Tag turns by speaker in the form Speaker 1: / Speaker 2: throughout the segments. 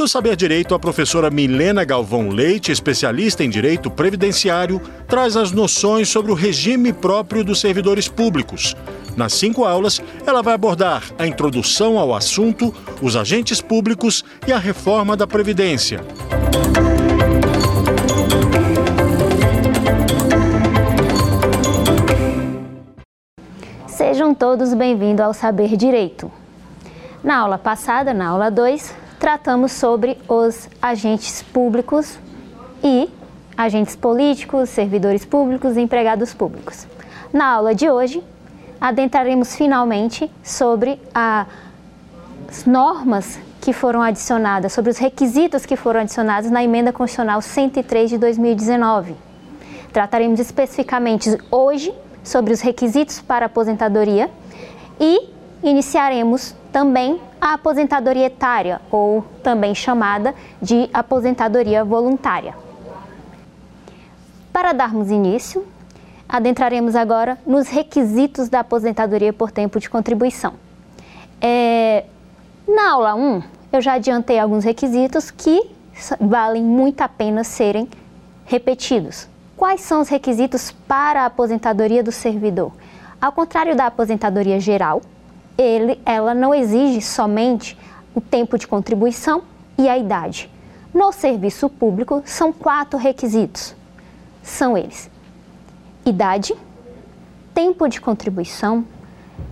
Speaker 1: No Saber Direito, a professora Milena Galvão Leite, especialista em direito previdenciário, traz as noções sobre o regime próprio dos servidores públicos. Nas cinco aulas, ela vai abordar a introdução ao assunto, os agentes públicos e a reforma da Previdência.
Speaker 2: Sejam todos bem-vindos ao Saber Direito. Na aula passada, na aula 2, tratamos sobre os agentes públicos e agentes políticos, servidores públicos e empregados públicos. Na aula de hoje, adentraremos finalmente sobre as normas que foram adicionadas, sobre os requisitos que foram adicionados na Emenda Constitucional 103 de 2019. Trataremos especificamente hoje sobre os requisitos para aposentadoria e iniciaremos também a aposentadoria etária, ou também chamada de aposentadoria voluntária. Para darmos início, adentraremos agora nos requisitos da aposentadoria por tempo de contribuição. É, na aula 1, eu já adiantei alguns requisitos que valem muito a pena serem repetidos. Quais são os requisitos para a aposentadoria do servidor? Ao contrário da aposentadoria geral, ele, ela não exige somente o tempo de contribuição e a idade. No serviço público, são quatro requisitos. São eles: idade, tempo de contribuição,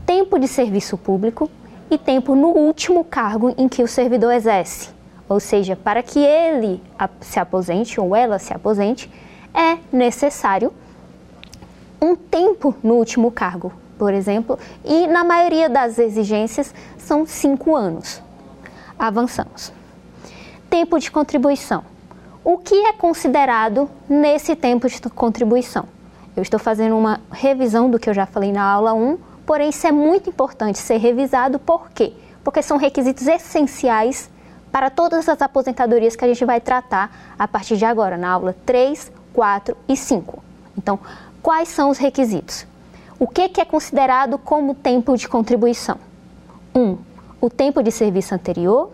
Speaker 2: tempo de serviço público e tempo no último cargo em que o servidor exerce. Ou seja, para que ele se aposente ou ela se aposente, é necessário um tempo no último cargo, por exemplo, e na maioria das exigências são cinco anos. Avançamos. Tempo de contribuição. O que é considerado nesse tempo de contribuição? Eu estou fazendo uma revisão do que eu já falei na aula 1, porém isso é muito importante ser revisado, por quê? Porque são requisitos essenciais para todas as aposentadorias que a gente vai tratar a partir de agora, na aula 3, 4 e 5. Então, quais são os requisitos? O que, que é considerado como tempo de contribuição? 1. Um, o tempo de serviço anterior.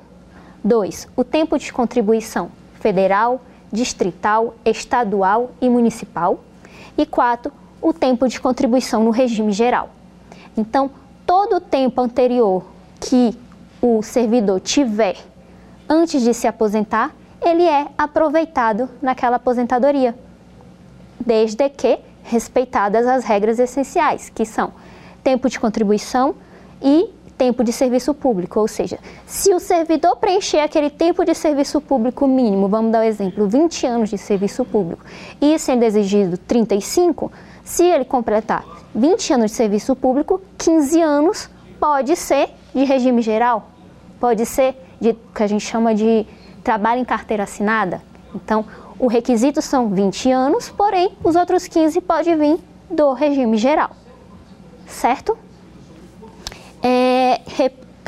Speaker 2: 2. O tempo de contribuição federal, distrital, estadual e municipal. E 4. O tempo de contribuição no regime geral. Então, todo o tempo anterior que o servidor tiver antes de se aposentar, ele é aproveitado naquela aposentadoria desde que respeitadas as regras essenciais, que são tempo de contribuição e tempo de serviço público, ou seja, se o servidor preencher aquele tempo de serviço público mínimo, vamos dar o um exemplo, 20 anos de serviço público, e sendo exigido 35, se ele completar 20 anos de serviço público, 15 anos pode ser de regime geral, pode ser de que a gente chama de trabalho em carteira assinada. Então, o requisito são 20 anos, porém, os outros 15 pode vir do regime geral, certo? É,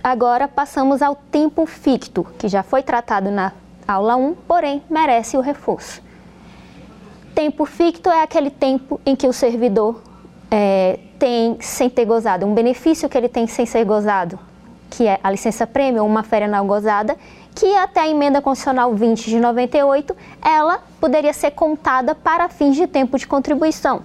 Speaker 2: agora passamos ao tempo ficto, que já foi tratado na aula 1, porém merece o reforço. Tempo ficto é aquele tempo em que o servidor é, tem sem ter gozado, um benefício que ele tem sem ser gozado, que é a licença prêmio ou uma férias não gozada, que até a emenda constitucional 20 de 98, ela poderia ser contada para fins de tempo de contribuição.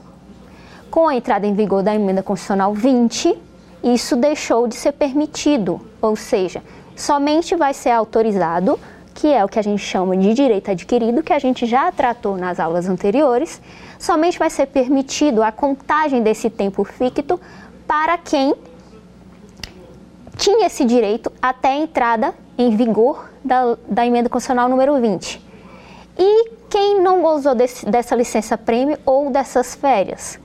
Speaker 2: Com a entrada em vigor da emenda constitucional 20, isso deixou de ser permitido, ou seja, somente vai ser autorizado, que é o que a gente chama de direito adquirido, que a gente já tratou nas aulas anteriores, somente vai ser permitido a contagem desse tempo ficto para quem tinha esse direito até a entrada em vigor da, da emenda constitucional número 20. E quem não gozou desse, dessa licença prêmio ou dessas férias?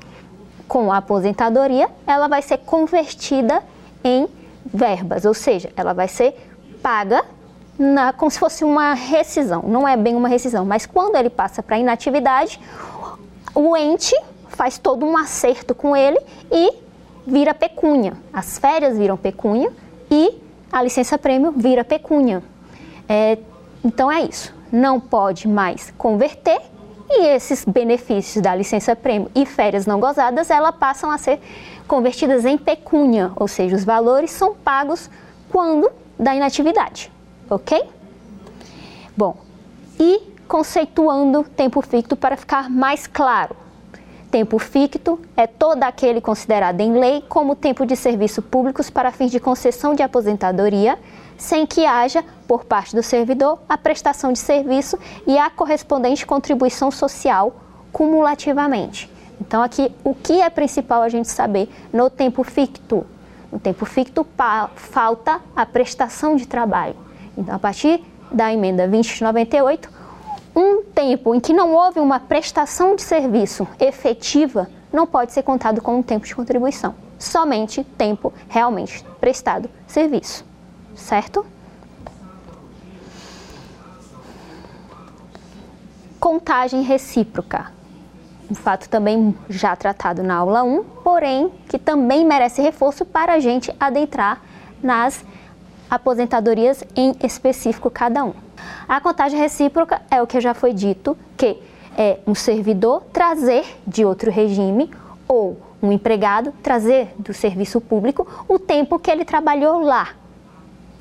Speaker 2: Com a aposentadoria, ela vai ser convertida em verbas, ou seja, ela vai ser paga na, como se fosse uma rescisão. Não é bem uma rescisão, mas quando ele passa para inatividade, o ente faz todo um acerto com ele e vira pecúnia. As férias viram pecúnia e a licença prêmio vira pecúnia. É, então é isso. Não pode mais converter e esses benefícios da licença prêmio e férias não gozadas, elas passam a ser convertidas em pecúnia, ou seja, os valores são pagos quando da inatividade, ok? Bom, e conceituando tempo ficto para ficar mais claro. Tempo ficto é todo aquele considerado em lei como tempo de serviço públicos para fins de concessão de aposentadoria, sem que haja, por parte do servidor, a prestação de serviço e a correspondente contribuição social cumulativamente. Então, aqui, o que é principal a gente saber no tempo ficto? No tempo ficto, falta a prestação de trabalho. Então, a partir da emenda 2098, um tempo em que não houve uma prestação de serviço efetiva não pode ser contado como tempo de contribuição. Somente tempo realmente prestado serviço. Certo? Contagem recíproca um fato também já tratado na aula 1, porém que também merece reforço para a gente adentrar nas aposentadorias em específico cada um. A contagem recíproca é o que já foi dito, que é um servidor trazer de outro regime ou um empregado trazer do serviço público o tempo que ele trabalhou lá,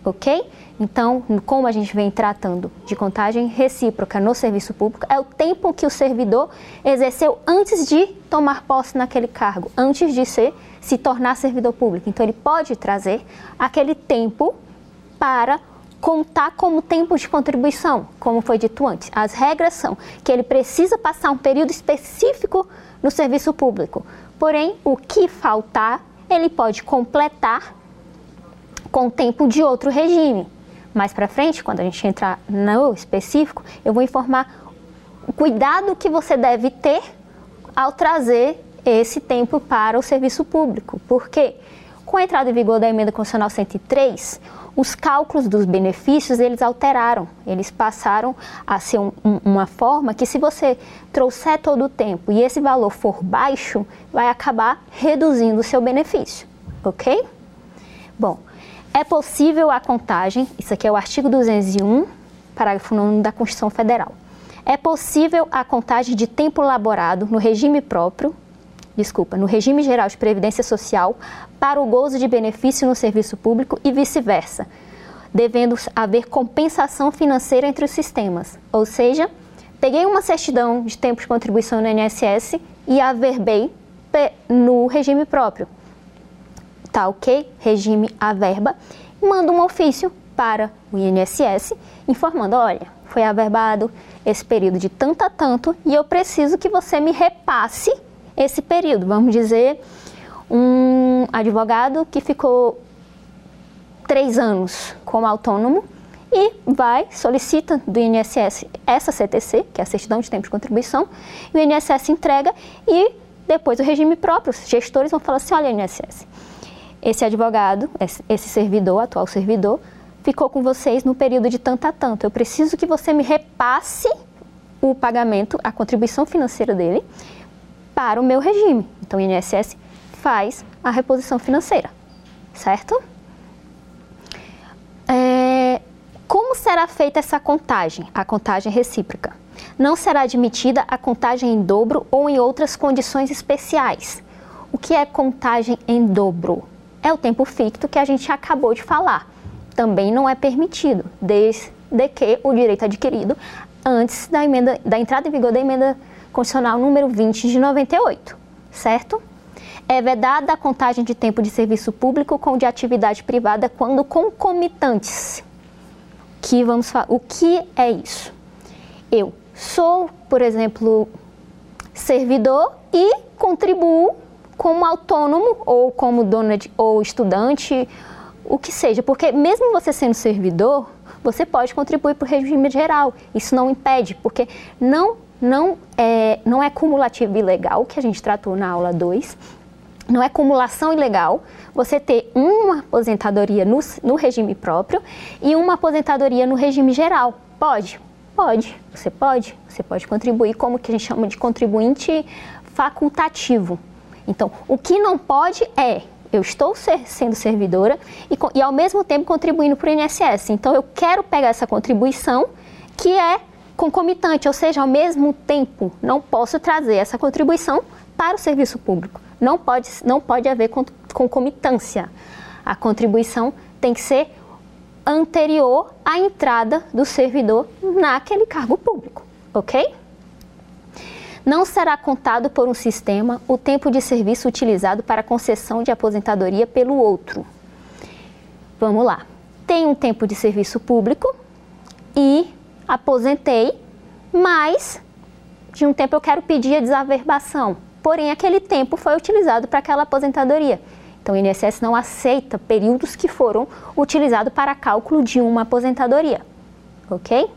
Speaker 2: ok? Então, como a gente vem tratando de contagem recíproca no serviço público, é o tempo que o servidor exerceu antes de tomar posse naquele cargo, antes de ser, se tornar servidor público. Então, ele pode trazer aquele tempo para contar como tempo de contribuição, como foi dito antes. As regras são que ele precisa passar um período específico no serviço público. Porém, o que faltar, ele pode completar com tempo de outro regime mais para frente, quando a gente entrar no específico, eu vou informar o cuidado que você deve ter ao trazer esse tempo para o serviço público. Por quê? Com a entrada em vigor da emenda constitucional 103, os cálculos dos benefícios eles alteraram, eles passaram a ser um, um, uma forma que se você trouxer todo o tempo e esse valor for baixo, vai acabar reduzindo o seu benefício, ok? Bom, é possível a contagem, isso aqui é o artigo 201, parágrafo 9 da Constituição Federal. É possível a contagem de tempo laborado no regime próprio, desculpa, no regime geral de previdência social para o gozo de benefício no serviço público e vice-versa, devendo haver compensação financeira entre os sistemas. Ou seja, peguei uma certidão de tempo de contribuição no INSS e averbei no regime próprio tá ok? Regime a verba, manda um ofício para o INSS informando, olha, foi averbado esse período de tanto a tanto e eu preciso que você me repasse esse período. Vamos dizer, um advogado que ficou três anos como autônomo e vai, solicita do INSS essa CTC, que é a certidão de tempo de contribuição, e o INSS entrega e depois o regime próprio, os gestores vão falar assim, olha INSS, esse advogado, esse servidor, atual servidor, ficou com vocês no período de tanto a tanto. Eu preciso que você me repasse o pagamento, a contribuição financeira dele para o meu regime. Então, o INSS faz a reposição financeira, certo? É, como será feita essa contagem? A contagem recíproca. Não será admitida a contagem em dobro ou em outras condições especiais. O que é contagem em dobro? é o tempo ficto que a gente acabou de falar. Também não é permitido, desde que o direito adquirido antes da, emenda, da entrada em vigor da emenda constitucional número 20 de 98, certo? É vedada a contagem de tempo de serviço público com de atividade privada quando concomitantes. Que vamos o que é isso? Eu sou, por exemplo, servidor e contribuo como autônomo ou como dona de, ou estudante, o que seja, porque mesmo você sendo servidor, você pode contribuir para o regime geral. Isso não impede, porque não, não, é, não é cumulativo ilegal, que a gente tratou na aula 2, não é cumulação ilegal você ter uma aposentadoria no, no regime próprio e uma aposentadoria no regime geral. Pode? Pode. Você pode. Você pode contribuir como que a gente chama de contribuinte facultativo. Então, o que não pode é eu estou ser, sendo servidora e, e, ao mesmo tempo contribuindo para o INSS. Então, eu quero pegar essa contribuição que é concomitante, ou seja, ao mesmo tempo, não posso trazer essa contribuição para o serviço público. Não pode, não pode haver concomitância. A contribuição tem que ser anterior à entrada do servidor naquele cargo público, ok? Não será contado por um sistema o tempo de serviço utilizado para concessão de aposentadoria pelo outro. Vamos lá. Tem um tempo de serviço público e aposentei, mas de um tempo eu quero pedir a desaverbação. Porém, aquele tempo foi utilizado para aquela aposentadoria. Então, o INSS não aceita períodos que foram utilizados para cálculo de uma aposentadoria. Ok?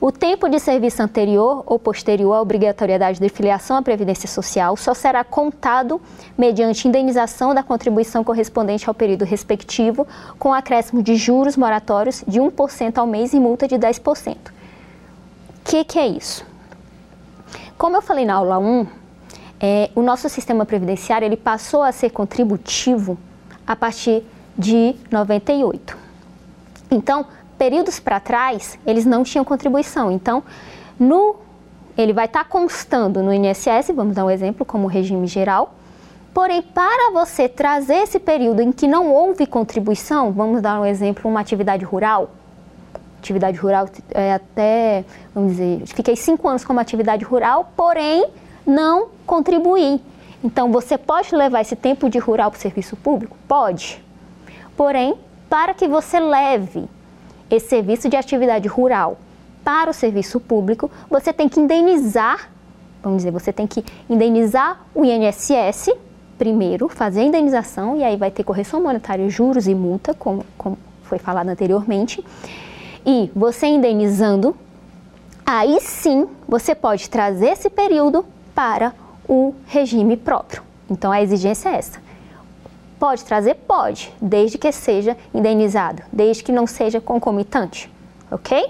Speaker 2: O tempo de serviço anterior ou posterior à obrigatoriedade de filiação à Previdência Social só será contado mediante indenização da contribuição correspondente ao período respectivo, com acréscimo de juros moratórios de 1% ao mês e multa de 10%. O que, que é isso? Como eu falei na aula 1, é, o nosso sistema previdenciário ele passou a ser contributivo a partir de 98. Então, períodos para trás, eles não tinham contribuição. Então, no, ele vai estar tá constando no INSS, vamos dar um exemplo, como regime geral. Porém, para você trazer esse período em que não houve contribuição, vamos dar um exemplo, uma atividade rural. Atividade rural é até, vamos dizer, fiquei cinco anos como atividade rural, porém não contribuir. Então, você pode levar esse tempo de rural para o serviço público? Pode. Porém, para que você leve esse serviço de atividade rural para o serviço público, você tem que indenizar, vamos dizer, você tem que indenizar o INSS primeiro, fazer a indenização e aí vai ter correção monetária, juros e multa, como, como foi falado anteriormente. E você indenizando, aí sim você pode trazer esse período para o regime próprio. Então a exigência é essa. Pode trazer? Pode, desde que seja indenizado, desde que não seja concomitante, ok?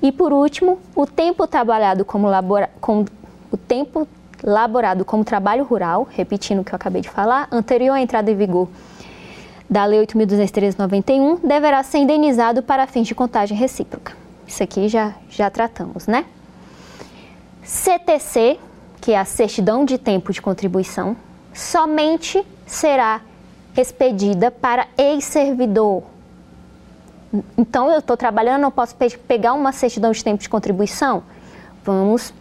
Speaker 2: E por último, o tempo trabalhado como labora, com, o tempo laborado como trabalho rural, repetindo o que eu acabei de falar, anterior à entrada em vigor da Lei 8.213/91, deverá ser indenizado para fins de contagem recíproca. Isso aqui já, já tratamos, né? CTC, que é a certidão de tempo de contribuição, somente será expedida para ex-servidor. Então, eu estou trabalhando, não posso pegar uma certidão de tempo de contribuição? Vamos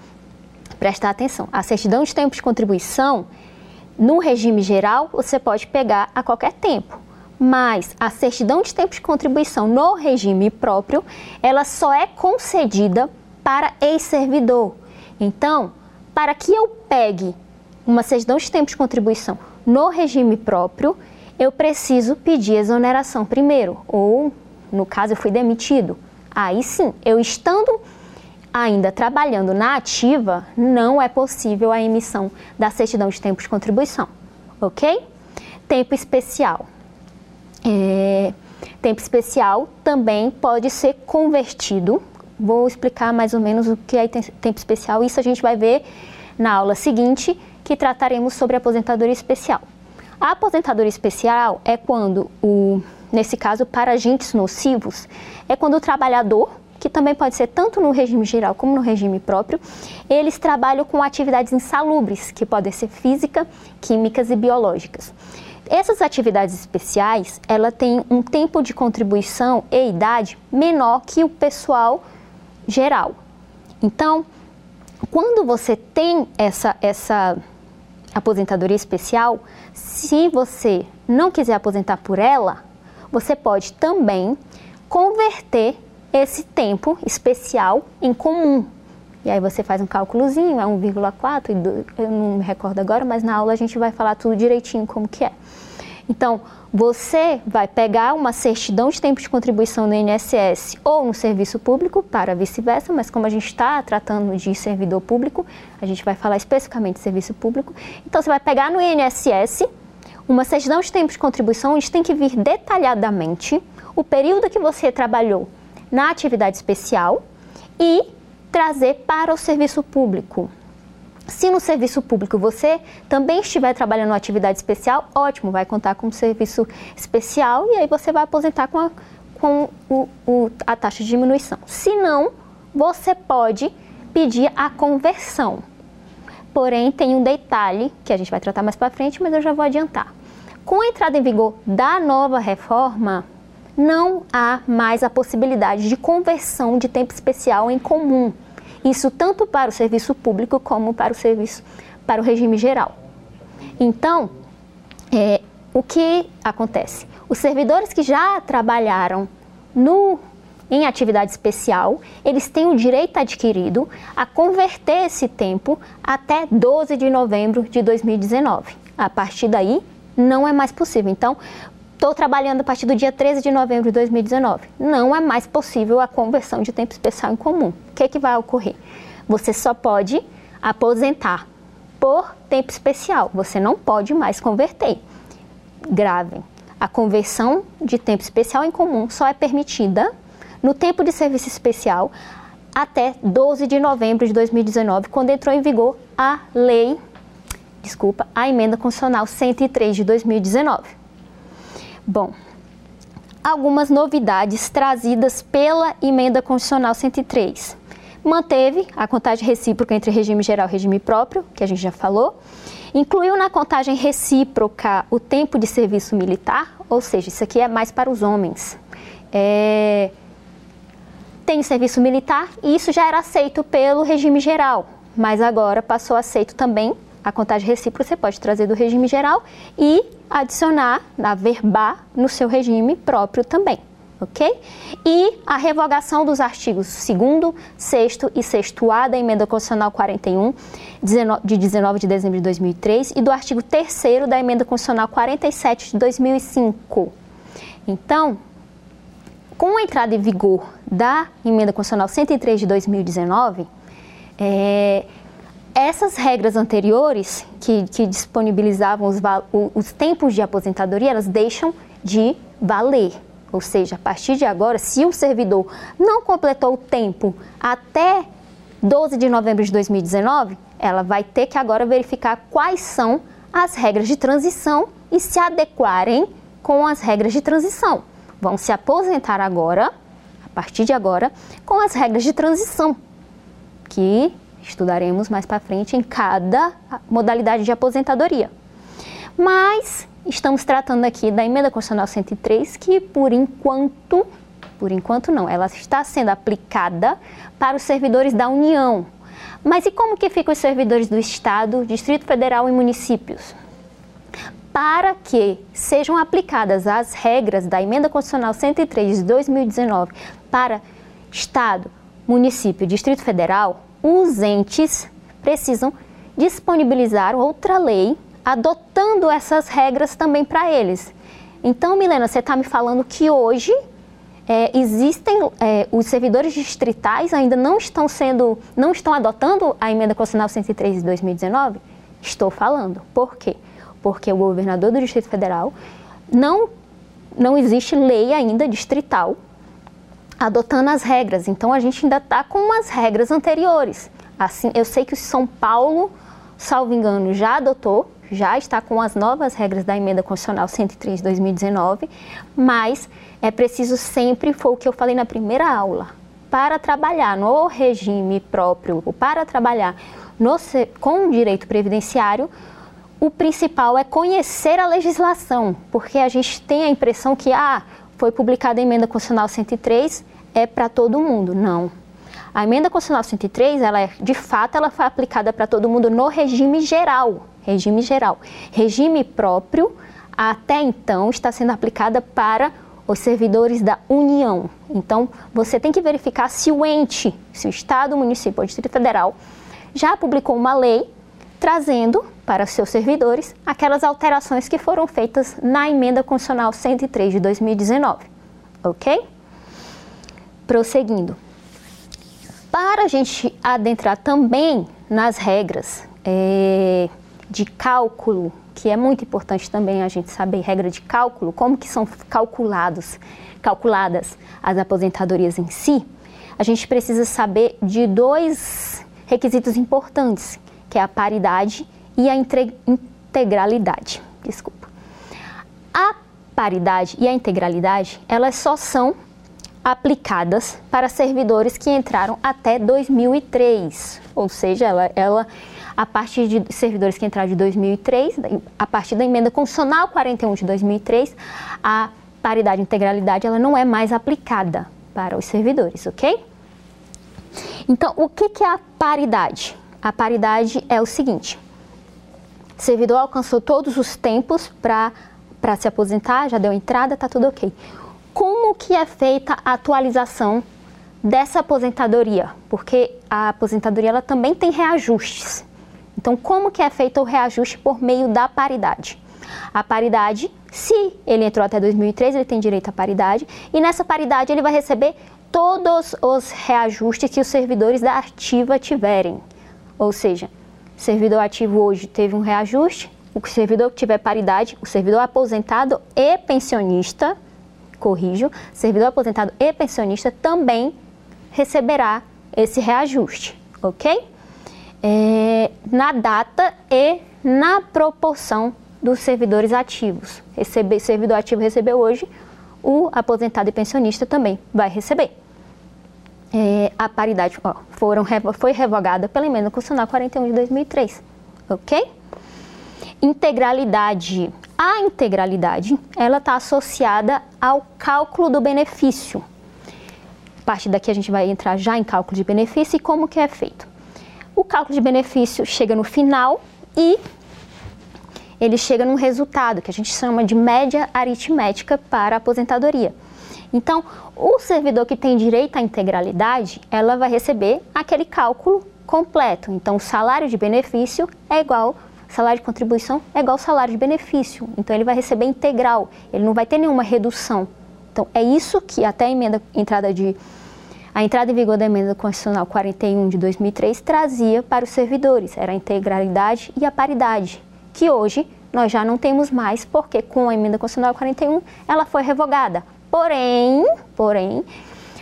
Speaker 2: prestar atenção. A certidão de tempo de contribuição, no regime geral, você pode pegar a qualquer tempo. Mas a certidão de tempo de contribuição no regime próprio, ela só é concedida para ex-servidor. Então, para que eu pegue uma certidão de tempo de contribuição no regime próprio, eu preciso pedir exoneração primeiro, ou no caso eu fui demitido. Aí sim, eu estando ainda trabalhando na ativa, não é possível a emissão da certidão de tempo de contribuição, ok? Tempo especial. É, tempo especial também pode ser convertido vou explicar mais ou menos o que é tempo especial. Isso a gente vai ver na aula seguinte, que trataremos sobre aposentadoria especial. A aposentadoria especial é quando o, nesse caso, para agentes nocivos, é quando o trabalhador, que também pode ser tanto no regime geral como no regime próprio, eles trabalham com atividades insalubres, que podem ser física, químicas e biológicas. Essas atividades especiais, ela tem um tempo de contribuição e idade menor que o pessoal geral. Então, quando você tem essa, essa aposentadoria especial, se você não quiser aposentar por ela, você pode também converter esse tempo especial em comum. E aí você faz um cálculozinho, é 1,4, eu não me recordo agora, mas na aula a gente vai falar tudo direitinho como que é. Então, você vai pegar uma certidão de tempo de contribuição no INSS ou no serviço público, para vice-versa, mas como a gente está tratando de servidor público, a gente vai falar especificamente de serviço público. Então, você vai pegar no INSS uma certidão de tempo de contribuição, onde tem que vir detalhadamente o período que você trabalhou na atividade especial e trazer para o serviço público. Se no serviço público você também estiver trabalhando uma atividade especial, ótimo, vai contar com um serviço especial e aí você vai aposentar com a, com o, o, a taxa de diminuição. Se não, você pode pedir a conversão. Porém, tem um detalhe que a gente vai tratar mais para frente, mas eu já vou adiantar. Com a entrada em vigor da nova reforma, não há mais a possibilidade de conversão de tempo especial em comum. Isso tanto para o serviço público como para o serviço para o regime geral. Então, é, o que acontece? Os servidores que já trabalharam no em atividade especial, eles têm o direito adquirido a converter esse tempo até 12 de novembro de 2019. A partir daí, não é mais possível. Então, estou trabalhando a partir do dia 13 de novembro de 2019. Não é mais possível a conversão de tempo especial em comum. O que, é que vai ocorrer? Você só pode aposentar por tempo especial. Você não pode mais converter. Gravem. A conversão de tempo especial em comum só é permitida no tempo de serviço especial até 12 de novembro de 2019, quando entrou em vigor a lei, desculpa, a emenda constitucional 103 de 2019. Bom, algumas novidades trazidas pela emenda constitucional 103. Manteve a contagem recíproca entre regime geral e regime próprio, que a gente já falou Incluiu na contagem recíproca o tempo de serviço militar, ou seja, isso aqui é mais para os homens. É... Tem serviço militar e isso já era aceito pelo regime geral, mas agora passou aceito também a contagem recíproca. Você pode trazer do regime geral e adicionar, verbar no seu regime próprio também ok? E a revogação dos artigos 2 6 e 6A da Emenda Constitucional 41, de 19 de dezembro de 2003, e do artigo 3 da Emenda Constitucional 47 de 2005. Então, com a entrada em vigor da Emenda Constitucional 103 de 2019, é, essas regras anteriores que, que disponibilizavam os, os tempos de aposentadoria, elas deixam de valer. Ou seja, a partir de agora, se o servidor não completou o tempo até 12 de novembro de 2019, ela vai ter que agora verificar quais são as regras de transição e se adequarem com as regras de transição. Vão se aposentar agora, a partir de agora, com as regras de transição, que estudaremos mais para frente em cada modalidade de aposentadoria. Mas estamos tratando aqui da emenda constitucional 103, que por enquanto, por enquanto não, ela está sendo aplicada para os servidores da União. Mas e como que ficam os servidores do Estado, Distrito Federal e municípios? Para que sejam aplicadas as regras da emenda constitucional 103 de 2019 para Estado, município e Distrito Federal, os entes precisam disponibilizar outra lei adotando essas regras também para eles. Então, Milena, você está me falando que hoje é, existem é, os servidores distritais ainda não estão sendo, não estão adotando a emenda constitucional 103 de 2019? Estou falando. Por quê? Porque o governador do Distrito Federal não não existe lei ainda distrital adotando as regras. Então a gente ainda está com as regras anteriores. Assim, eu sei que o São Paulo, salvo engano, já adotou já está com as novas regras da emenda constitucional 103 de 2019, mas é preciso sempre, foi o que eu falei na primeira aula, para trabalhar no regime próprio, para trabalhar no, com o direito previdenciário, o principal é conhecer a legislação, porque a gente tem a impressão que ah, foi publicada a emenda constitucional 103, é para todo mundo. Não. A emenda constitucional 103, ela é, de fato, ela foi aplicada para todo mundo no regime geral, regime geral. Regime próprio, até então, está sendo aplicada para os servidores da União. Então, você tem que verificar se o ente, se o Estado, o município ou o Distrito Federal já publicou uma lei trazendo para seus servidores aquelas alterações que foram feitas na emenda constitucional 103 de 2019. Ok? Prosseguindo. Para a gente adentrar também nas regras é, de cálculo, que é muito importante também a gente saber regra de cálculo, como que são calculados, calculadas as aposentadorias em si, a gente precisa saber de dois requisitos importantes, que é a paridade e a integralidade. Desculpa. A paridade e a integralidade, elas só são aplicadas para servidores que entraram até 2003, ou seja, ela, ela a partir de servidores que entraram de 2003, a partir da emenda constitucional 41 de 2003, a paridade e integralidade ela não é mais aplicada para os servidores, ok? Então, o que, que é a paridade? A paridade é o seguinte: servidor alcançou todos os tempos para se aposentar, já deu entrada, está tudo ok. Como que é feita a atualização dessa aposentadoria? Porque a aposentadoria ela também tem reajustes. Então, como que é feito o reajuste por meio da paridade? A paridade, se ele entrou até 2003, ele tem direito à paridade, e nessa paridade ele vai receber todos os reajustes que os servidores da ativa tiverem. Ou seja, servidor ativo hoje teve um reajuste, o servidor que tiver paridade, o servidor aposentado e pensionista, corrijo, servidor aposentado e pensionista também receberá esse reajuste, ok? É, na data e na proporção dos servidores ativos. Servidor ativo recebeu hoje, o aposentado e pensionista também vai receber. É, a paridade ó, foram, foi revogada pela emenda constitucional 41 de 2003, ok? Integralidade. A integralidade, ela está associada ao cálculo do benefício. A partir daqui a gente vai entrar já em cálculo de benefício e como que é feito. O cálculo de benefício chega no final e ele chega num resultado que a gente chama de média aritmética para a aposentadoria. Então, o servidor que tem direito à integralidade, ela vai receber aquele cálculo completo. Então, o salário de benefício é igual, salário de contribuição é igual salário de benefício. Então, ele vai receber integral, ele não vai ter nenhuma redução. Então, é isso que até a emenda entrada de a entrada em vigor da emenda constitucional 41 de 2003 trazia para os servidores, era a integralidade e a paridade que hoje nós já não temos mais, porque com a emenda constitucional 41 ela foi revogada. Porém, porém,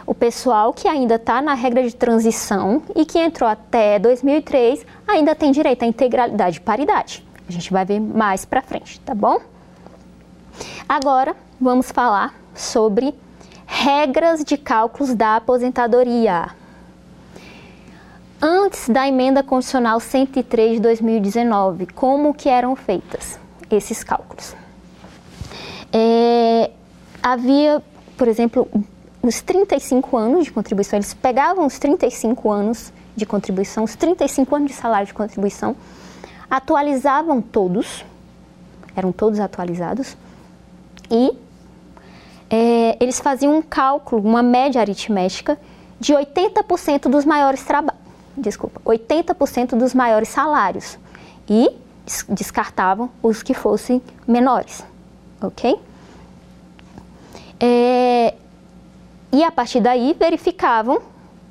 Speaker 2: o pessoal que ainda está na regra de transição e que entrou até 2003 ainda tem direito à integralidade e paridade. A gente vai ver mais para frente, tá bom? Agora vamos falar sobre regras de cálculos da aposentadoria antes da emenda constitucional 103 de 2019, como que eram feitas esses cálculos? É, havia, por exemplo, os 35 anos de contribuição, eles pegavam os 35 anos de contribuição, os 35 anos de salário de contribuição, atualizavam todos, eram todos atualizados, e é, eles faziam um cálculo, uma média aritmética de 80% dos maiores trabalhos desculpa, 80% dos maiores salários e descartavam os que fossem menores, ok? É, e a partir daí verificavam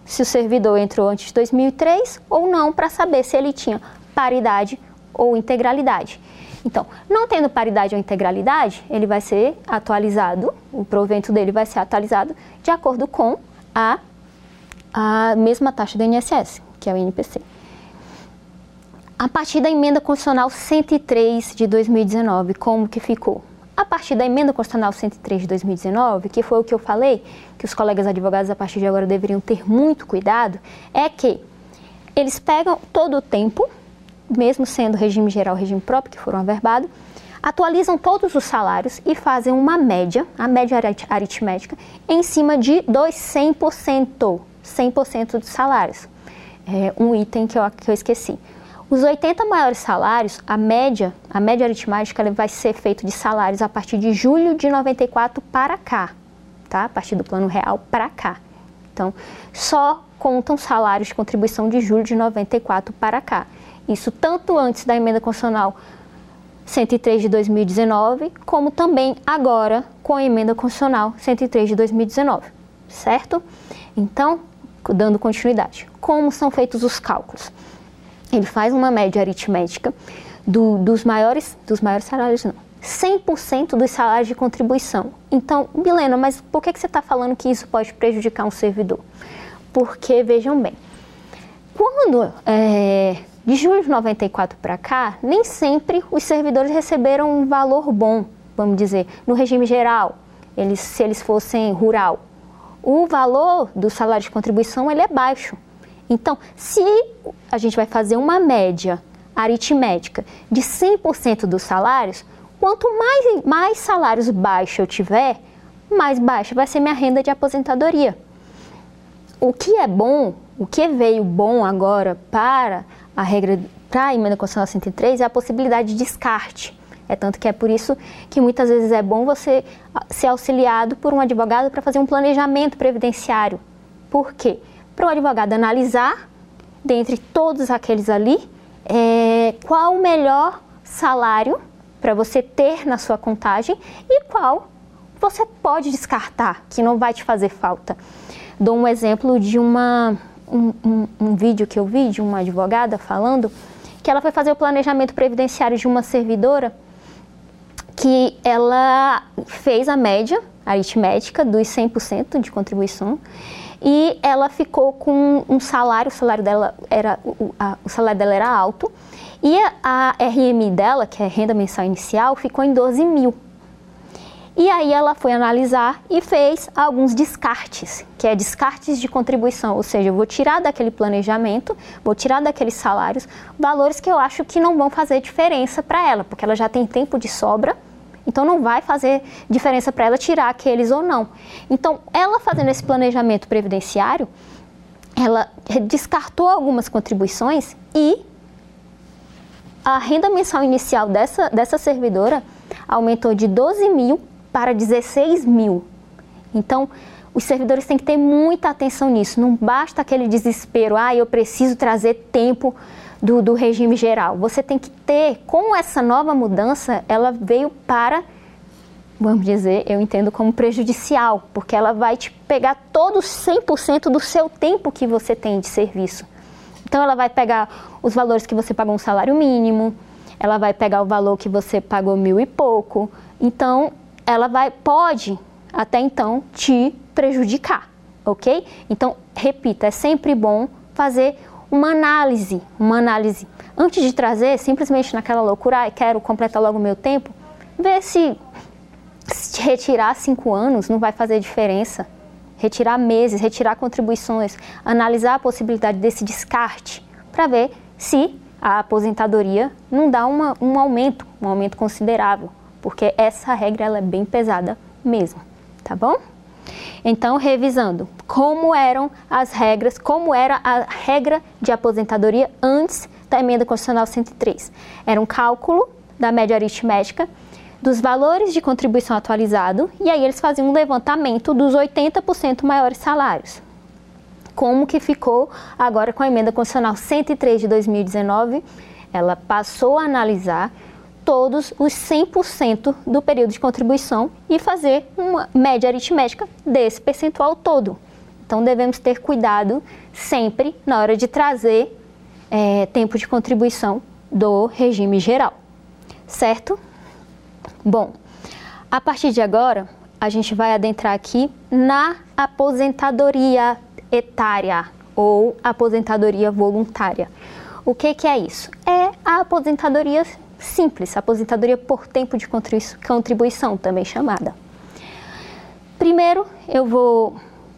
Speaker 2: se o servidor entrou antes de 2003 ou não para saber se ele tinha paridade ou integralidade. Então, não tendo paridade ou integralidade, ele vai ser atualizado, o provento dele vai ser atualizado de acordo com a, a mesma taxa do INSS, que é o INPC. A partir da emenda constitucional 103 de 2019, como que ficou? A partir da emenda constitucional 103 de 2019, que foi o que eu falei, que os colegas advogados a partir de agora deveriam ter muito cuidado, é que eles pegam todo o tempo, mesmo sendo regime geral, regime próprio, que foram averbados, atualizam todos os salários e fazem uma média, a média aritmética, em cima de dos 100%, 100% dos salários é, um item que eu, que eu esqueci. Os 80 maiores salários, a média, a média aritmética vai ser feita de salários a partir de julho de 94 para cá, tá? A partir do plano real para cá. Então, só contam salários de contribuição de julho de 94 para cá. Isso tanto antes da emenda constitucional 103 de 2019, como também agora com a emenda constitucional 103 de 2019, certo? Então, dando continuidade. Como são feitos os cálculos? Ele faz uma média aritmética do, dos maiores, dos maiores salários, não. 100% dos salários de contribuição. Então, Milena, mas por que, que você está falando que isso pode prejudicar um servidor? Porque, vejam bem, quando é, de julho de 94 para cá, nem sempre os servidores receberam um valor bom, vamos dizer, no regime geral, eles, se eles fossem rural, o valor do salário de contribuição ele é baixo. Então, se a gente vai fazer uma média aritmética de 100% dos salários, quanto mais, mais salários baixos eu tiver, mais baixa vai ser minha renda de aposentadoria. O que é bom, o que veio bom agora para a regra para a emenda constitucional 103 é a possibilidade de descarte. É tanto que é por isso que muitas vezes é bom você ser auxiliado por um advogado para fazer um planejamento previdenciário. Por quê? Para o advogado analisar, dentre todos aqueles ali, é, qual o melhor salário para você ter na sua contagem e qual você pode descartar, que não vai te fazer falta. Dou um exemplo de uma, um, um, um vídeo que eu vi de uma advogada falando que ela foi fazer o planejamento previdenciário de uma servidora que ela fez a média aritmética dos 100% de contribuição e ela ficou com um salário, o salário dela era, o, a, o salário dela era alto. E a, a RMI dela, que é renda mensal inicial, ficou em 12 mil. E aí ela foi analisar e fez alguns descartes, que é descartes de contribuição, ou seja, eu vou tirar daquele planejamento, vou tirar daqueles salários valores que eu acho que não vão fazer diferença para ela, porque ela já tem tempo de sobra, então não vai fazer diferença para ela tirar aqueles ou não. Então, ela fazendo esse planejamento previdenciário, ela descartou algumas contribuições e a renda mensal inicial dessa, dessa servidora aumentou de 12 mil para 16 mil. Então, os servidores têm que ter muita atenção nisso. Não basta aquele desespero, ah, eu preciso trazer tempo do, do regime geral. Você tem que ter, com essa nova mudança, ela veio para, vamos dizer, eu entendo como prejudicial, porque ela vai te pegar todos 100% do seu tempo que você tem de serviço. Então, ela vai pegar os valores que você pagou um salário mínimo, ela vai pegar o valor que você pagou mil e pouco. Então, ela vai pode até então te prejudicar, ok? Então, repita, é sempre bom fazer uma análise, uma análise antes de trazer simplesmente naquela loucura, ah, quero completar logo o meu tempo, ver se, se retirar cinco anos não vai fazer diferença, retirar meses, retirar contribuições, analisar a possibilidade desse descarte para ver se a aposentadoria não dá uma, um aumento, um aumento considerável porque essa regra ela é bem pesada mesmo, tá bom? Então, revisando, como eram as regras, como era a regra de aposentadoria antes da emenda constitucional 103? Era um cálculo da média aritmética dos valores de contribuição atualizado e aí eles faziam um levantamento dos 80% maiores salários. Como que ficou agora com a emenda constitucional 103 de 2019? Ela passou a analisar todos os 100% do período de contribuição e fazer uma média aritmética desse percentual todo. Então, devemos ter cuidado sempre na hora de trazer é, tempo de contribuição do regime geral, certo? Bom, a partir de agora, a gente vai adentrar aqui na aposentadoria etária ou aposentadoria voluntária. O que, que é isso? É a aposentadoria simples, aposentadoria por tempo de contribuição, também chamada. Primeiro, eu vou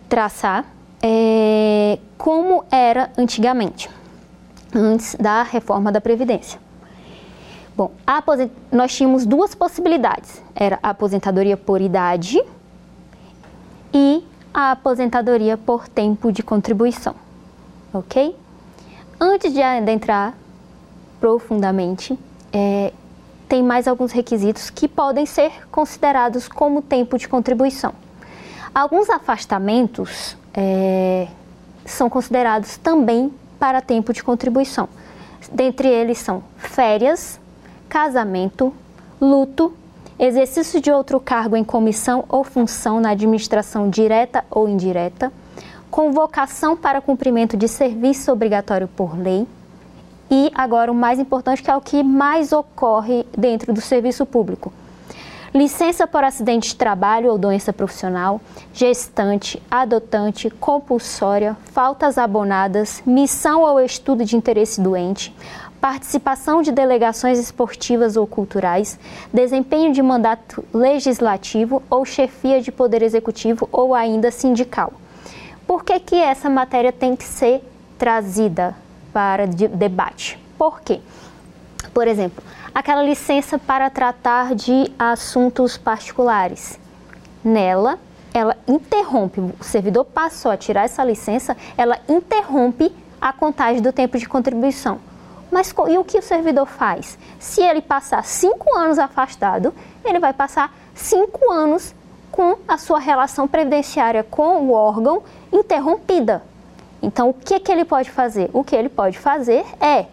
Speaker 2: traçar é, como era antigamente, antes da reforma da Previdência. Bom, aposent... nós tínhamos duas possibilidades: era a aposentadoria por idade e a aposentadoria por tempo de contribuição, ok? Antes de adentrar profundamente é, tem mais alguns requisitos que podem ser considerados como tempo de contribuição. Alguns afastamentos é, são considerados também para tempo de contribuição. Dentre eles são férias, casamento, luto, exercício de outro cargo em comissão ou função na administração direta ou indireta, convocação para cumprimento de serviço obrigatório por lei, e agora o mais importante, que é o que mais ocorre dentro do serviço público. Licença por acidente de trabalho ou doença profissional, gestante, adotante, compulsória, faltas abonadas, missão ou estudo de interesse doente, participação de delegações esportivas ou culturais, desempenho de mandato legislativo ou chefia de poder executivo ou ainda sindical. Por que, que essa matéria tem que ser trazida para de debate. Por quê? Por exemplo, aquela licença para tratar de assuntos particulares. Nela, ela interrompe, o servidor passou a tirar essa licença, ela interrompe a contagem do tempo de contribuição. Mas e o que o servidor faz? Se ele passar cinco anos afastado, ele vai passar cinco anos com a sua relação previdenciária com o órgão interrompida. Então, o que, que ele pode fazer? O que ele pode fazer é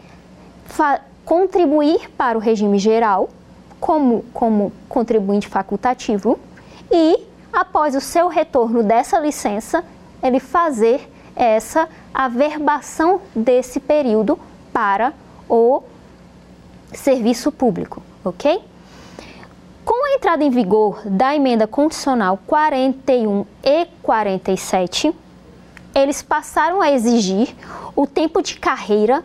Speaker 2: fa contribuir para o regime geral como, como contribuinte facultativo e, após o seu retorno dessa licença, ele fazer essa averbação desse período para o serviço público, ok? Com a entrada em vigor da emenda condicional 41 e 47, eles passaram a exigir o tempo de carreira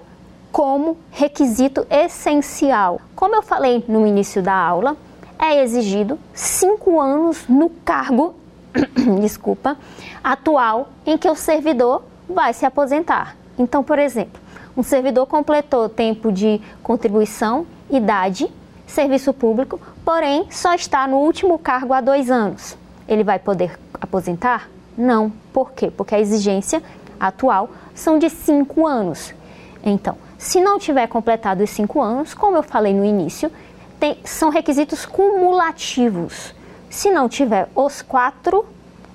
Speaker 2: como requisito essencial. Como eu falei no início da aula, é exigido cinco anos no cargo, desculpa, atual em que o servidor vai se aposentar. Então, por exemplo, um servidor completou tempo de contribuição, idade, serviço público, porém só está no último cargo há dois anos. Ele vai poder aposentar? Não. Por quê? Porque a exigência atual são de cinco anos. Então, se não tiver completado os cinco anos, como eu falei no início, tem, são requisitos cumulativos. Se não tiver os quatro,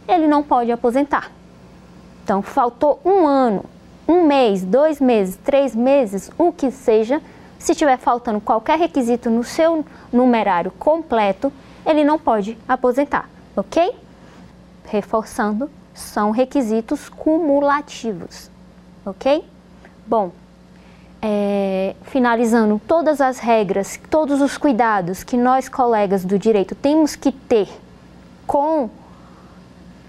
Speaker 2: ele não pode aposentar. Então, faltou um ano, um mês, dois meses, três meses, o que seja, se tiver faltando qualquer requisito no seu numerário completo, ele não pode aposentar, ok? Reforçando, são requisitos cumulativos, ok? Bom, é, finalizando, todas as regras, todos os cuidados que nós, colegas do direito, temos que ter com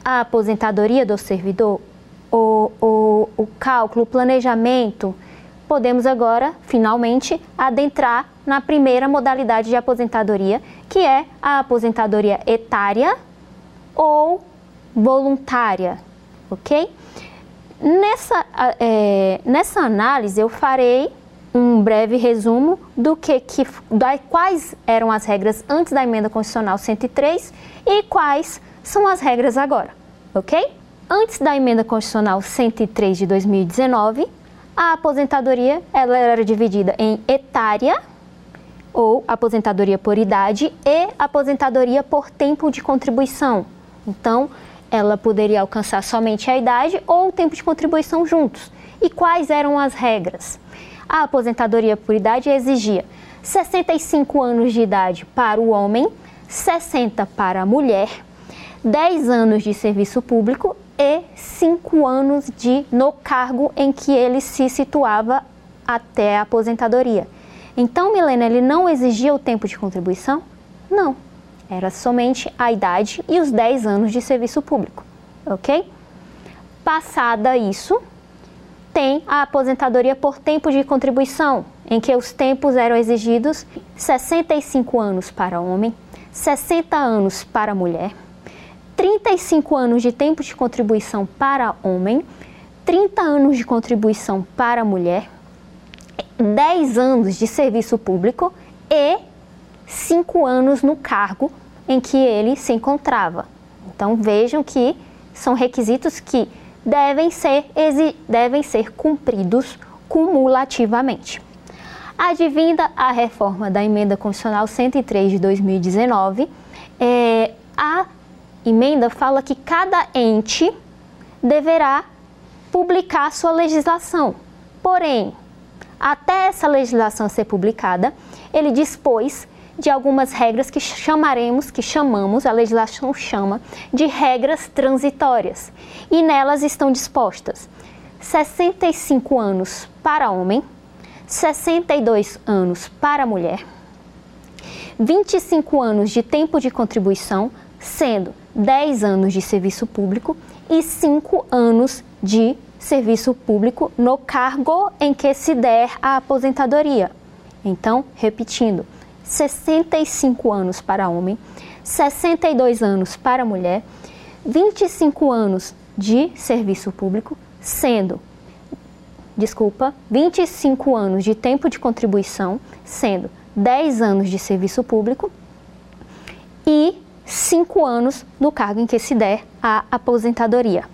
Speaker 2: a aposentadoria do servidor, o, o, o cálculo, o planejamento, podemos agora, finalmente, adentrar na primeira modalidade de aposentadoria, que é a aposentadoria etária ou voluntária, ok? Nessa, é, nessa análise, eu farei um breve resumo do que, que da, quais eram as regras antes da emenda constitucional 103 e quais são as regras agora, ok? Antes da emenda constitucional 103 de 2019, a aposentadoria ela era dividida em etária ou aposentadoria por idade e aposentadoria por tempo de contribuição. Então, ela poderia alcançar somente a idade ou o tempo de contribuição juntos. E quais eram as regras? A aposentadoria por idade exigia 65 anos de idade para o homem, 60 para a mulher, 10 anos de serviço público e 5 anos de no cargo em que ele se situava até a aposentadoria. Então, Milena, ele não exigia o tempo de contribuição? Não. Era somente a idade e os 10 anos de serviço público, ok? Passada isso, tem a aposentadoria por tempo de contribuição, em que os tempos eram exigidos 65 anos para homem, 60 anos para mulher, 35 anos de tempo de contribuição para homem, 30 anos de contribuição para mulher, 10 anos de serviço público e cinco anos no cargo em que ele se encontrava. Então vejam que são requisitos que devem ser, devem ser cumpridos cumulativamente. Advinda a reforma da Emenda Constitucional 103 de 2019, é, a emenda fala que cada ente deverá publicar sua legislação. Porém, até essa legislação ser publicada, ele dispôs de algumas regras que chamaremos, que chamamos, a legislação chama, de regras transitórias. E nelas estão dispostas 65 anos para homem, 62 anos para mulher, 25 anos de tempo de contribuição, sendo 10 anos de serviço público e 5 anos de serviço público no cargo em que se der a aposentadoria. Então, repetindo, 65 anos para homem, 62 anos para mulher, 25 anos de serviço público, sendo, desculpa, 25 anos de tempo de contribuição, sendo 10 anos de serviço público e cinco anos no cargo em que se der a aposentadoria.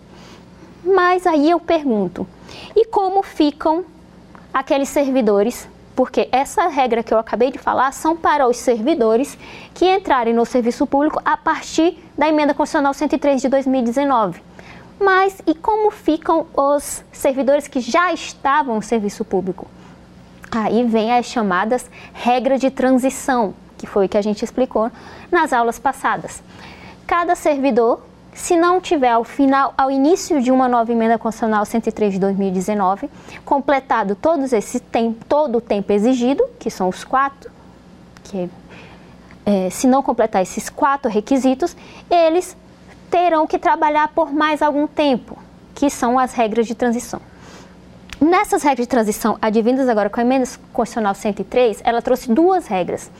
Speaker 2: Mas aí eu pergunto, e como ficam aqueles servidores? Porque essa regra que eu acabei de falar são para os servidores que entrarem no serviço público a partir da emenda constitucional 103 de 2019. Mas e como ficam os servidores que já estavam no serviço público? Aí vem as chamadas regras de transição, que foi o que a gente explicou nas aulas passadas. Cada servidor, se não tiver ao final, ao início de uma nova emenda constitucional 103 de 2019, completado todos esse tempo, todo o tempo exigido, que são os quatro, que é, se não completar esses quatro requisitos, eles terão que trabalhar por mais algum tempo, que são as regras de transição. Nessas regras de transição advindas agora com a emenda constitucional 103, ela trouxe duas regras: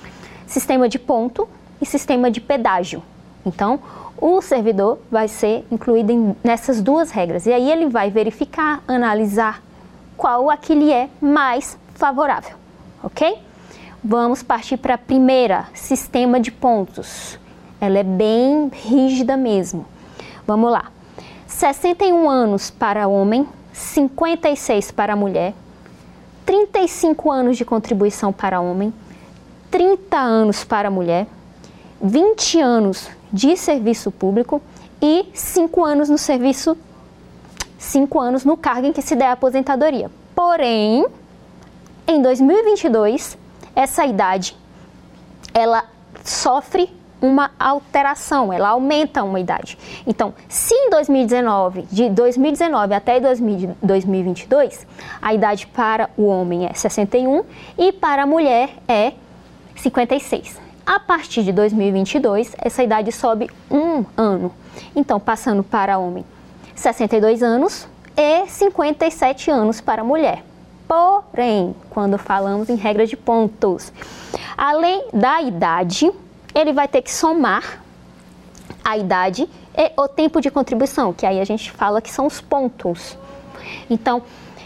Speaker 2: sistema de ponto e sistema de pedágio. Então, o servidor vai ser incluído em, nessas duas regras e aí ele vai verificar, analisar qual a que lhe é mais favorável, ok? Vamos partir para a primeira, sistema de pontos. Ela é bem rígida mesmo. Vamos lá. 61 anos para homem, 56 para mulher, 35 anos de contribuição para homem, 30 anos para mulher, 20 anos de serviço público e 5 anos no serviço, 5 anos no cargo em que se der a aposentadoria. Porém, em 2022, essa idade ela sofre uma alteração, ela aumenta uma idade. Então, se em 2019, de 2019 até 2022, a idade para o homem é 61 e para a mulher é 56. A partir de 2022, essa idade sobe um ano. Então, passando para homem 62 anos e 57 anos para mulher. Porém, quando falamos em regra de pontos, além da idade, ele vai ter que somar a idade e o tempo de contribuição, que aí a gente fala que são os pontos. Então,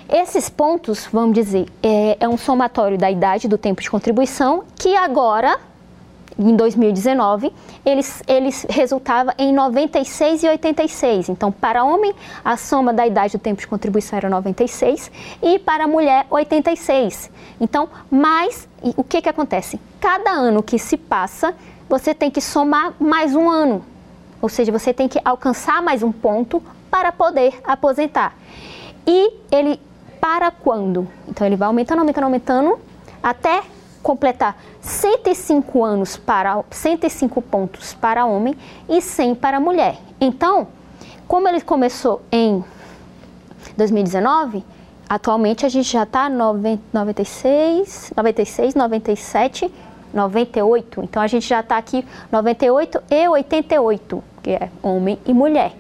Speaker 2: esses pontos, vamos dizer, é, é um somatório da idade do tempo de contribuição, que agora, em 2019, eles, eles resultava em 96 e 86. Então, para homem, a soma da idade do tempo de contribuição era 96 e para mulher, 86. Então, mais, o que que acontece? Cada ano que se passa, você tem que somar mais um ano. Ou seja, você tem que alcançar mais um ponto para poder aposentar. E ele para quando? Então ele vai aumentando, aumentando, aumentando até completar 105 anos para 105 pontos para homem e 100 para mulher. Então, como ele começou em 2019, atualmente a gente já está 96, 96, 97 98. Então a gente já está aqui 98 e 88, que é homem e mulher.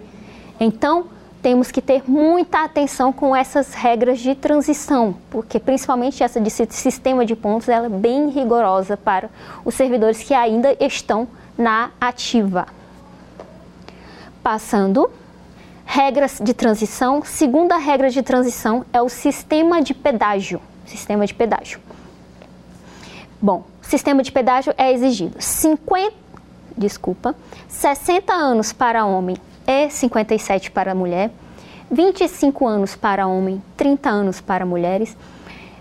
Speaker 2: Então temos que ter muita atenção com essas regras de transição, porque principalmente essa de sistema de pontos ela é bem rigorosa para os servidores que ainda estão na ativa. Passando, regras de transição. Segunda regra de transição é o sistema de pedágio. Sistema de pedágio. Bom, sistema de pedágio é exigido 50, desculpa, 60 anos para homem e 57 para mulher, 25 anos para homem, 30 anos para mulheres,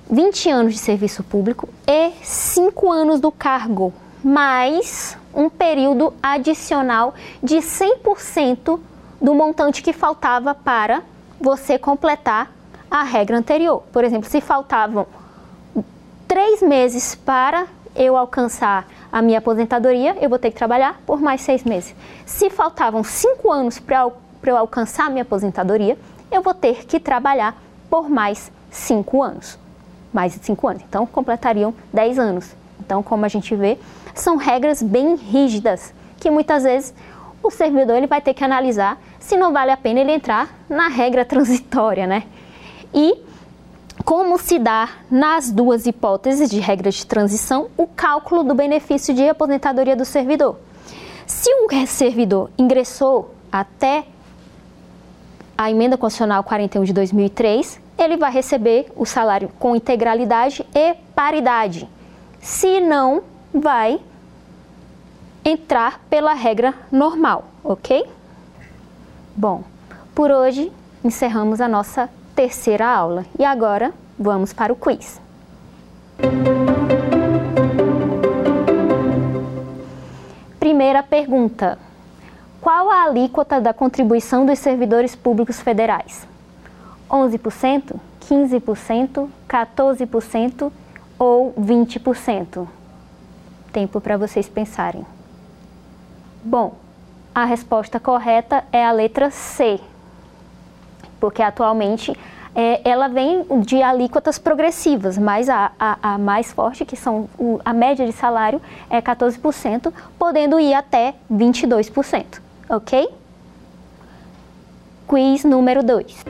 Speaker 2: 20 anos de serviço público e 5 anos do cargo, mais um período adicional de 100% do montante que faltava para você completar a regra anterior. Por exemplo, se faltavam três meses para eu alcançar a minha aposentadoria, eu vou ter que trabalhar por mais seis meses. Se faltavam cinco anos para eu alcançar a minha aposentadoria, eu vou ter que trabalhar por mais cinco anos. Mais de cinco anos. Então, completariam dez anos. Então, como a gente vê, são regras bem rígidas que muitas vezes o servidor ele vai ter que analisar se não vale a pena ele entrar na regra transitória, né? E como se dá, nas duas hipóteses de regras de transição, o cálculo do benefício de aposentadoria do servidor. Se o servidor ingressou até a emenda constitucional 41 de 2003, ele vai receber o salário com integralidade e paridade. Se não, vai entrar pela regra normal, ok? Bom, por hoje encerramos a nossa terceira aula e agora vamos para o quiz. Primeira pergunta: Qual a alíquota da contribuição dos servidores públicos federais? 11%, 15%, 14% ou 20%? Tempo para vocês pensarem. Bom, a resposta correta é a letra C, porque atualmente é, ela vem de alíquotas progressivas, mas a, a, a mais forte, que são o, a média de salário, é 14%, podendo ir até 22%, ok? Quiz número 2.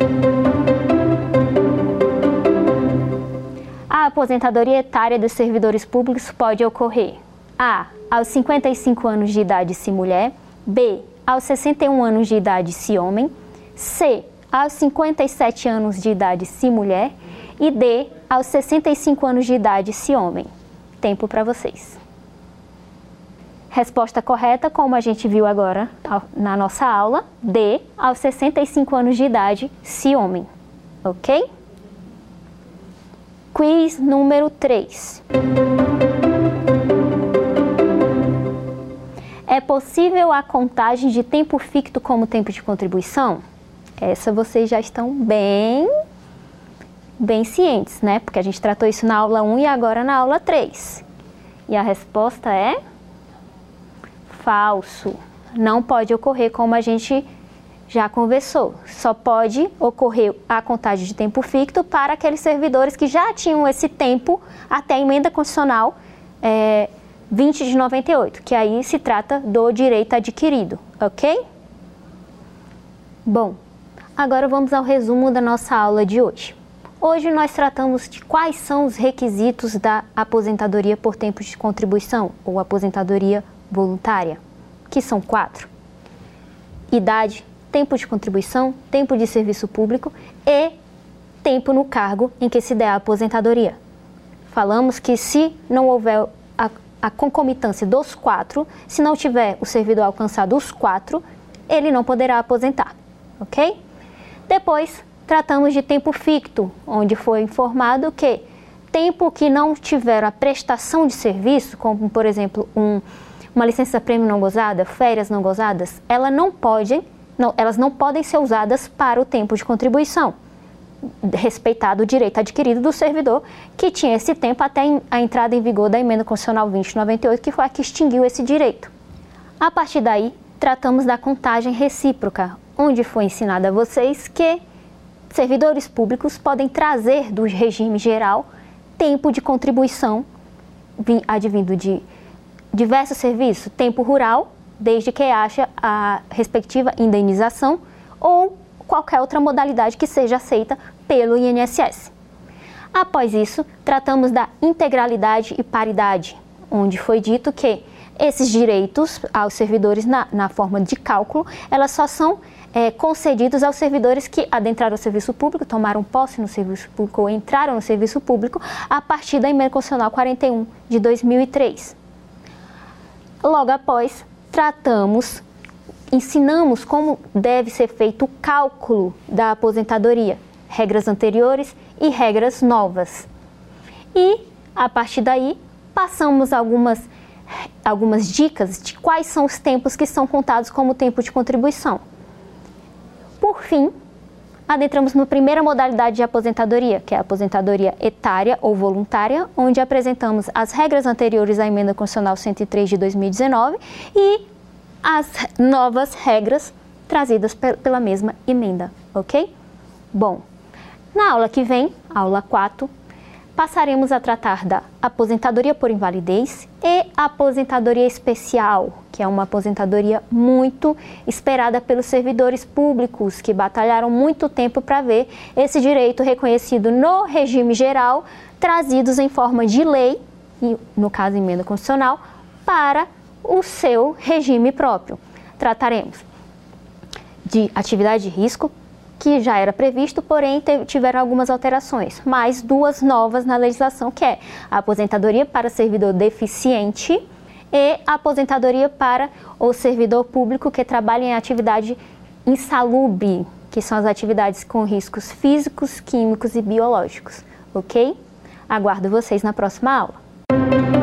Speaker 2: A aposentadoria etária dos servidores públicos pode ocorrer A. aos 55 anos de idade se mulher, B. aos 61 anos de idade se homem, C aos 57 anos de idade se mulher e D aos 65 anos de idade se homem. Tempo para vocês. Resposta correta, como a gente viu agora na nossa aula, D aos 65 anos de idade se homem. OK? Quiz número 3. É possível a contagem de tempo ficto como tempo de contribuição? Essa vocês já estão bem, bem cientes, né? Porque a gente tratou isso na aula 1 e agora na aula 3. E a resposta é falso. Não pode ocorrer como a gente já conversou. Só pode ocorrer a contagem de tempo ficto para aqueles servidores que já tinham esse tempo até a emenda constitucional é, 20 de 98, que aí se trata do direito adquirido, ok? Bom, Agora vamos ao resumo da nossa aula de hoje. Hoje nós tratamos de quais são os requisitos da aposentadoria por tempo de contribuição ou aposentadoria voluntária, que são quatro: idade, tempo de contribuição, tempo de serviço público e tempo no cargo em que se der a aposentadoria. Falamos que se não houver a, a concomitância dos quatro, se não tiver o servidor alcançado os quatro, ele não poderá aposentar, ok? Depois, tratamos de tempo ficto, onde foi informado que tempo que não tiver a prestação de serviço, como por exemplo um, uma licença prêmio não gozada, férias não gozadas, ela não pode, não, elas não podem ser usadas para o tempo de contribuição, respeitado o direito adquirido do servidor que tinha esse tempo até a entrada em vigor da emenda constitucional 2098, que foi a que extinguiu esse direito. A partir daí, tratamos da contagem recíproca, onde foi ensinado a vocês que servidores públicos podem trazer do regime geral tempo de contribuição advindo de diversos serviços, tempo rural, desde que haja a respectiva indenização ou qualquer outra modalidade que seja aceita pelo INSS. Após isso, tratamos da integralidade e paridade, onde foi dito que esses direitos aos servidores na, na forma de cálculo, elas só são é, concedidos aos servidores que adentraram o serviço público, tomaram posse no serviço público ou entraram no serviço público a partir da Emenda Constitucional 41 de 2003. Logo após, tratamos, ensinamos como deve ser feito o cálculo da aposentadoria, regras anteriores e regras novas. E, a partir daí, passamos algumas, algumas dicas de quais são os tempos que são contados como tempo de contribuição. Por fim, adentramos na primeira modalidade de aposentadoria, que é a aposentadoria etária ou voluntária, onde apresentamos as regras anteriores à Emenda Constitucional 103 de 2019 e as novas regras trazidas pela mesma emenda, ok? Bom, na aula que vem, aula 4, passaremos a tratar da aposentadoria por invalidez e aposentadoria especial, que é uma aposentadoria muito esperada pelos servidores públicos que batalharam muito tempo para ver esse direito reconhecido no regime geral, trazidos em forma de lei, e no caso emenda constitucional, para o seu regime próprio. Trataremos de atividade de risco, que já era previsto, porém tiveram algumas alterações, mais duas novas na legislação, que é a aposentadoria para servidor deficiente e aposentadoria para o servidor público que trabalha em atividade insalubre, que são as atividades com riscos físicos, químicos e biológicos, ok? Aguardo vocês na próxima aula.